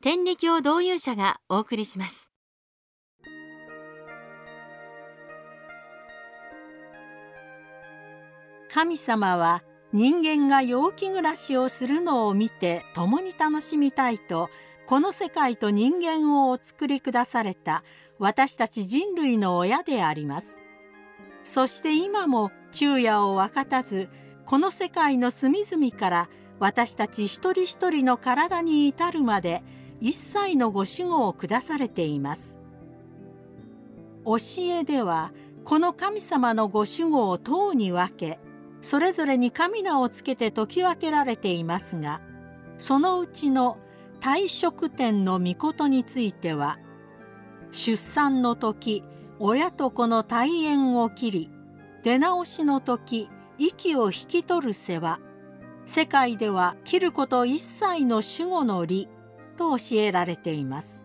天理教導遊者がお送りします。神様は人間が陽気暮らしをするのを見て共に楽しみたいとこの世界と人間をお作りくだされた私たち人類の親であります。そして今も昼夜を分かたずこの世界の隅々から私たち一人一人の体に至るまで一切のご守護を下されています。教えではこの神様のご守護を等に分けそれぞれに神名をつけて説き分けられていますがそのうちの退職点の御事については出産の時親と子の退縁を切り出直しの時息を引き取る世話世界では切ること一切の守護の理と教えられています。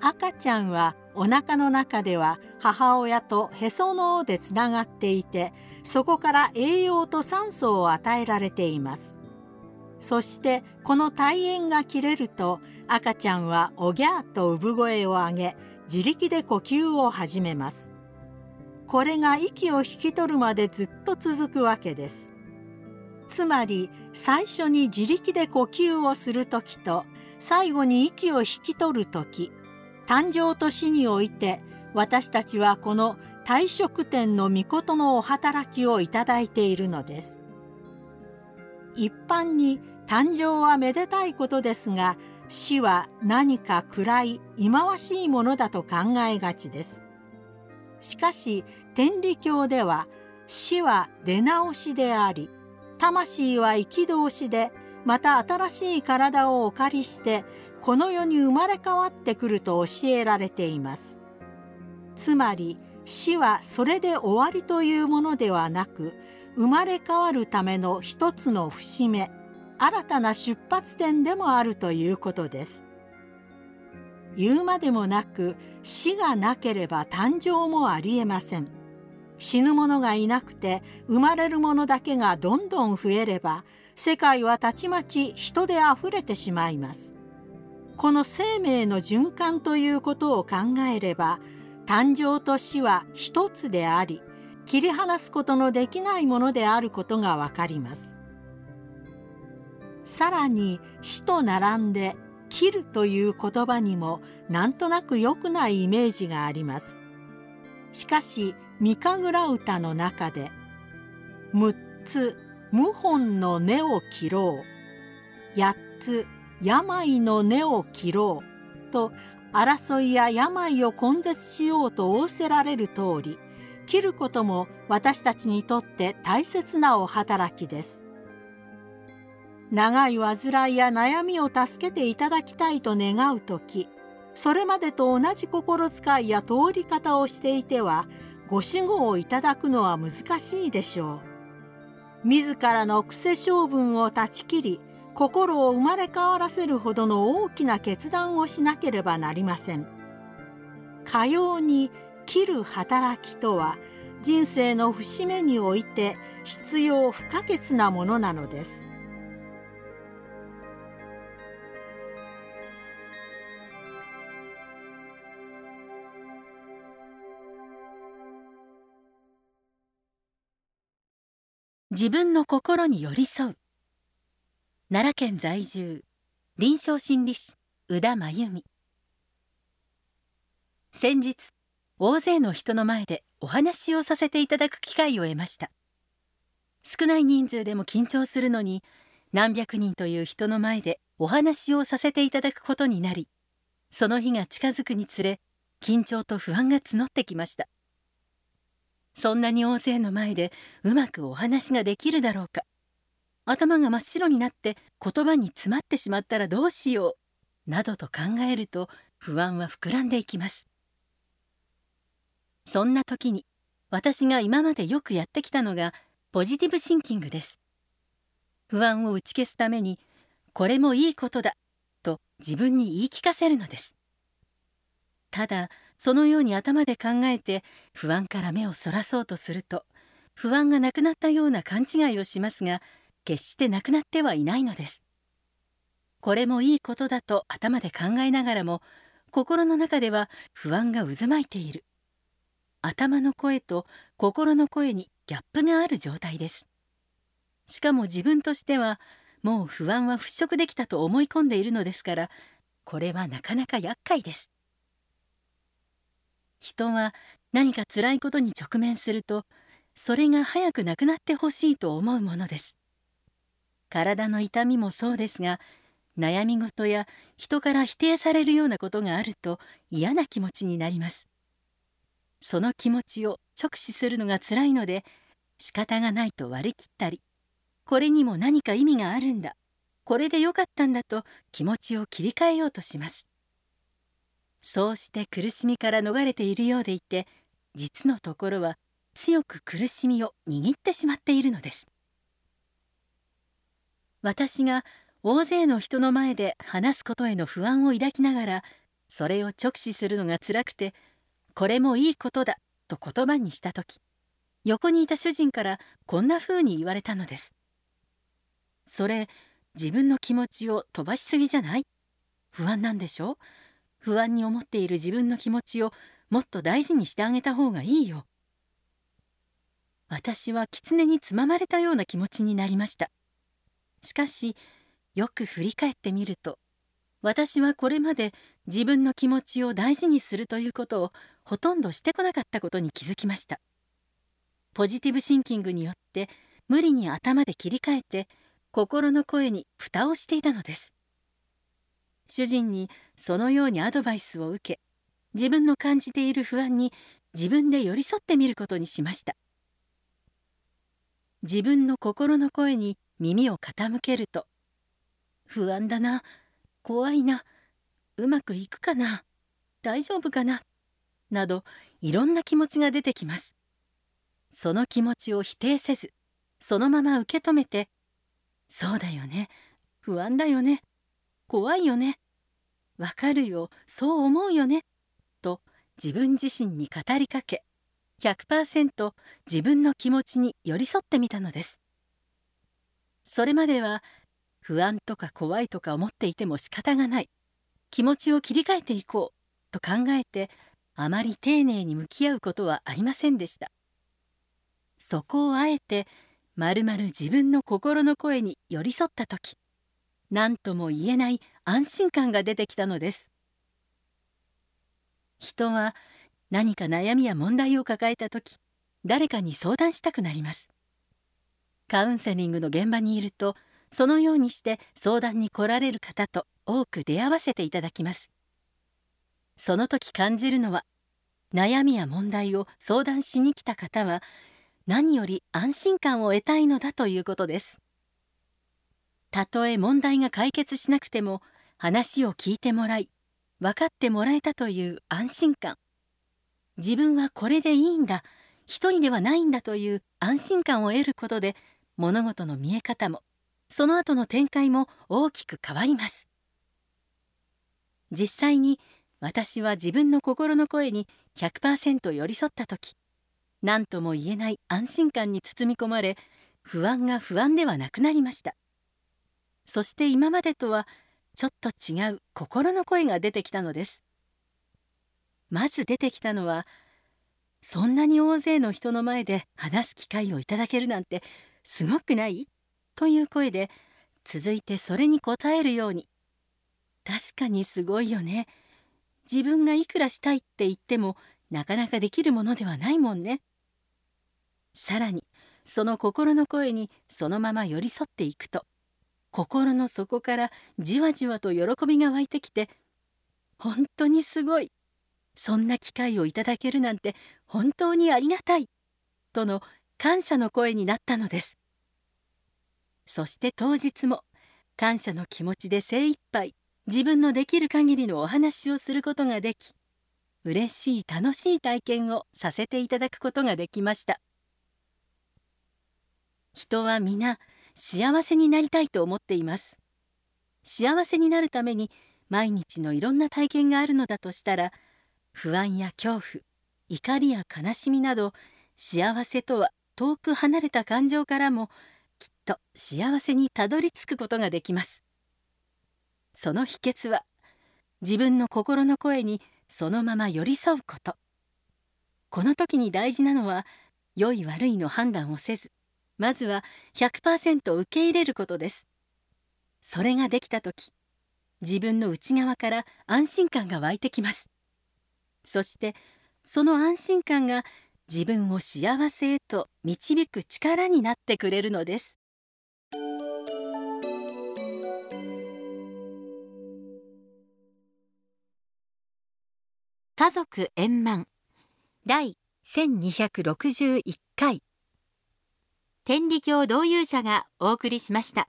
赤ちゃんはお腹の中では母親とへその緒でつながっていてそこから栄養と酸素を与えられています。そしてこの胎縁が切れると赤ちゃんはおぎゃーと産声を上げ自力で呼吸を始めます。これが息を引き取るまでずっと続くわけです。つまり最初に自力で呼吸をする時と最後に息を引き取る時誕生と死において私たちはこの退職点の御事のお働きをいただいているのです。一般に誕生はめでたいことですが死は何か暗い忌まわしいものだと考えがちです。しかし天理教では死は出直しであり魂は生き通しでまた新しい体をお借りしてこの世に生まれ変わってくると教えられています。つまり死はそれで終わりというものではなく生まれ変わるための一つの節目新たな出発点でもあるということです。言うまでもなく死がなければ誕生もありえません。死ぬ者がいなくて生まれる者だけがどんどん増えれば世界はたちまち人であふれてしまいます。この生命の循環ということを考えれば誕生と死は一つであり切り離すことのできないものであることがわかります。さらに死と並んで切るという言葉にもなんとなく良くないイメージがあります。しかし三神楽歌の中で「6つ謀反の根を切ろう」「8つ病の根を切ろう」と争いや病を根絶しようと仰せられる通り切ることも私たちにとって大切なお働きです。長い患いや悩みを助けていただきたいと願う時それまでと同じ心遣いや通り方をしていてはご守護をいただくのは難しいでしょう。自らの癖性分を断ち切り心を生まれ変わらせるほどの大きな決断をしなければなりません。かように切る働きとは人生の節目において必要不可欠なものなのです。自分の心に寄り添う。奈良県在住臨床心理士宇田真由美。先日大勢の人の前でお話をさせていただく機会を得ました。少ない人数でも緊張するのに何百人という人の前でお話をさせていただくことになりその日が近づくにつれ緊張と不安が募ってきました。そんなに大勢の前でうまくお話ができるだろうか。頭が真っ白になって言葉に詰まってしまったらどうしようなどと考えると不安は膨らんでいきます。そんな時に私が今までよくやってきたのがポジティブシンキングです。不安を打ち消すためにこれもいいことだと自分に言い聞かせるのです。ただそのように頭で考えて不安から目をそらそうとすると不安がなくなったような勘違いをしますが決してなくなってはいないのです。これもいいことだと頭で考えながらも心の中では不安が渦巻いている。頭の声と心の声にギャップがある状態です。しかも自分としてはもう不安は払拭できたと思い込んでいるのですからこれはなかなか厄介です。人は何か辛いことに直面するとそれが早くなくなってほしいと思うものです。体の痛みもそうですが悩み事や人から否定されるようなことがあると嫌な気持ちになります。その気持ちを直視するのが辛いので仕方がないと割り切ったりこれにも何か意味があるんだこれでよかったんだと気持ちを切り替えようとします。そうして苦しみから逃れているようでいて実のところは強く苦しみを握ってしまっているのです。私が大勢の人の前で話すことへの不安を抱きながらそれを直視するのが辛くてこれもいいことだと言葉にした時横にいた主人からこんな風に言われたのです。それ自分の気持ちを飛ばしすぎじゃない？不安なんでしょ？不安に思っている自分の気持ちをもっと大事にしてあげた方がいいよ。私は狐につままれたような気持ちになりました。しかしよく振り返ってみると私はこれまで自分の気持ちを大事にするということをほとんどしてこなかったことに気づきました。ポジティブシンキングによって無理に頭で切り替えて心の声に蓋をしていたのです。主人にそのようにアドバイスを受け自分の感じている不安に自分で寄り添ってみることにしました。自分の心の声に耳を傾けると不安だな怖いなうまくいくかな大丈夫かななどいろんな気持ちが出てきます。その気持ちを否定せずそのまま受け止めてそうだよね不安だよね怖いよね。わかるよ。そう思うよね。と自分自身に語りかけ100%自分の気持ちに寄り添ってみたのです。それまでは不安とか怖いとか思っていても仕方がない。気持ちを切り替えていこう。と考えてあまり丁寧に向き合うことはありませんでした。そこをあえてまるまる自分の心の声に寄り添った時。何とも言えない安心感が出てきたのです。人は何か悩みや問題を抱えた時誰かに相談したくなります。カウンセリングの現場にいるとそのようにして相談に来られる方と多く出会わせていただきます。その時感じるのは悩みや問題を相談しに来た方は何より安心感を得たいのだということです。たとえ問題が解決しなくても話を聞いてもらい分かってもらえたという安心感。自分はこれでいいんだ一人ではないんだという安心感を得ることで物事の見え方もその後の展開も大きく変わります。実際に私は自分の心の声に100%寄り添った時何とも言えない安心感に包み込まれ不安が不安ではなくなりました。そして今までとはちょっと違う心の声が出てきたのです。まず出てきたのはそんなに大勢の人の前で話す機会をいただけるなんてすごくないという声で続いてそれに応えるように。確かにすごいよね。自分がいくらしたいって言ってもなかなかできるものではないもんね。さらにその心の声にそのまま寄り添っていくと心の底からじわじわと喜びが湧いてきて本当にすごい。そんな機会をいただけるなんて本当にありがたいとの感謝の声になったのです。そして当日も感謝の気持ちで精一杯自分のできる限りのお話をすることができ嬉しい楽しい体験をさせていただくことができました。人は皆幸せになりたいと思っています。幸せになるために毎日のいろんな体験があるのだとしたら不安や恐怖怒りや悲しみなど幸せとは遠く離れた感情からもきっと幸せにたどり着くことができます。その秘訣は自分の心の声にそのまま寄り添うこと。この時に大事なのは良い悪いの判断をせずまずは100%受け入れることです。それができた時自分の内側から安心感が湧いてきます。そしてその安心感が自分を幸せへと導く力になってくれるのです。家族円満第1261回。天理教導遊者がお送りしました。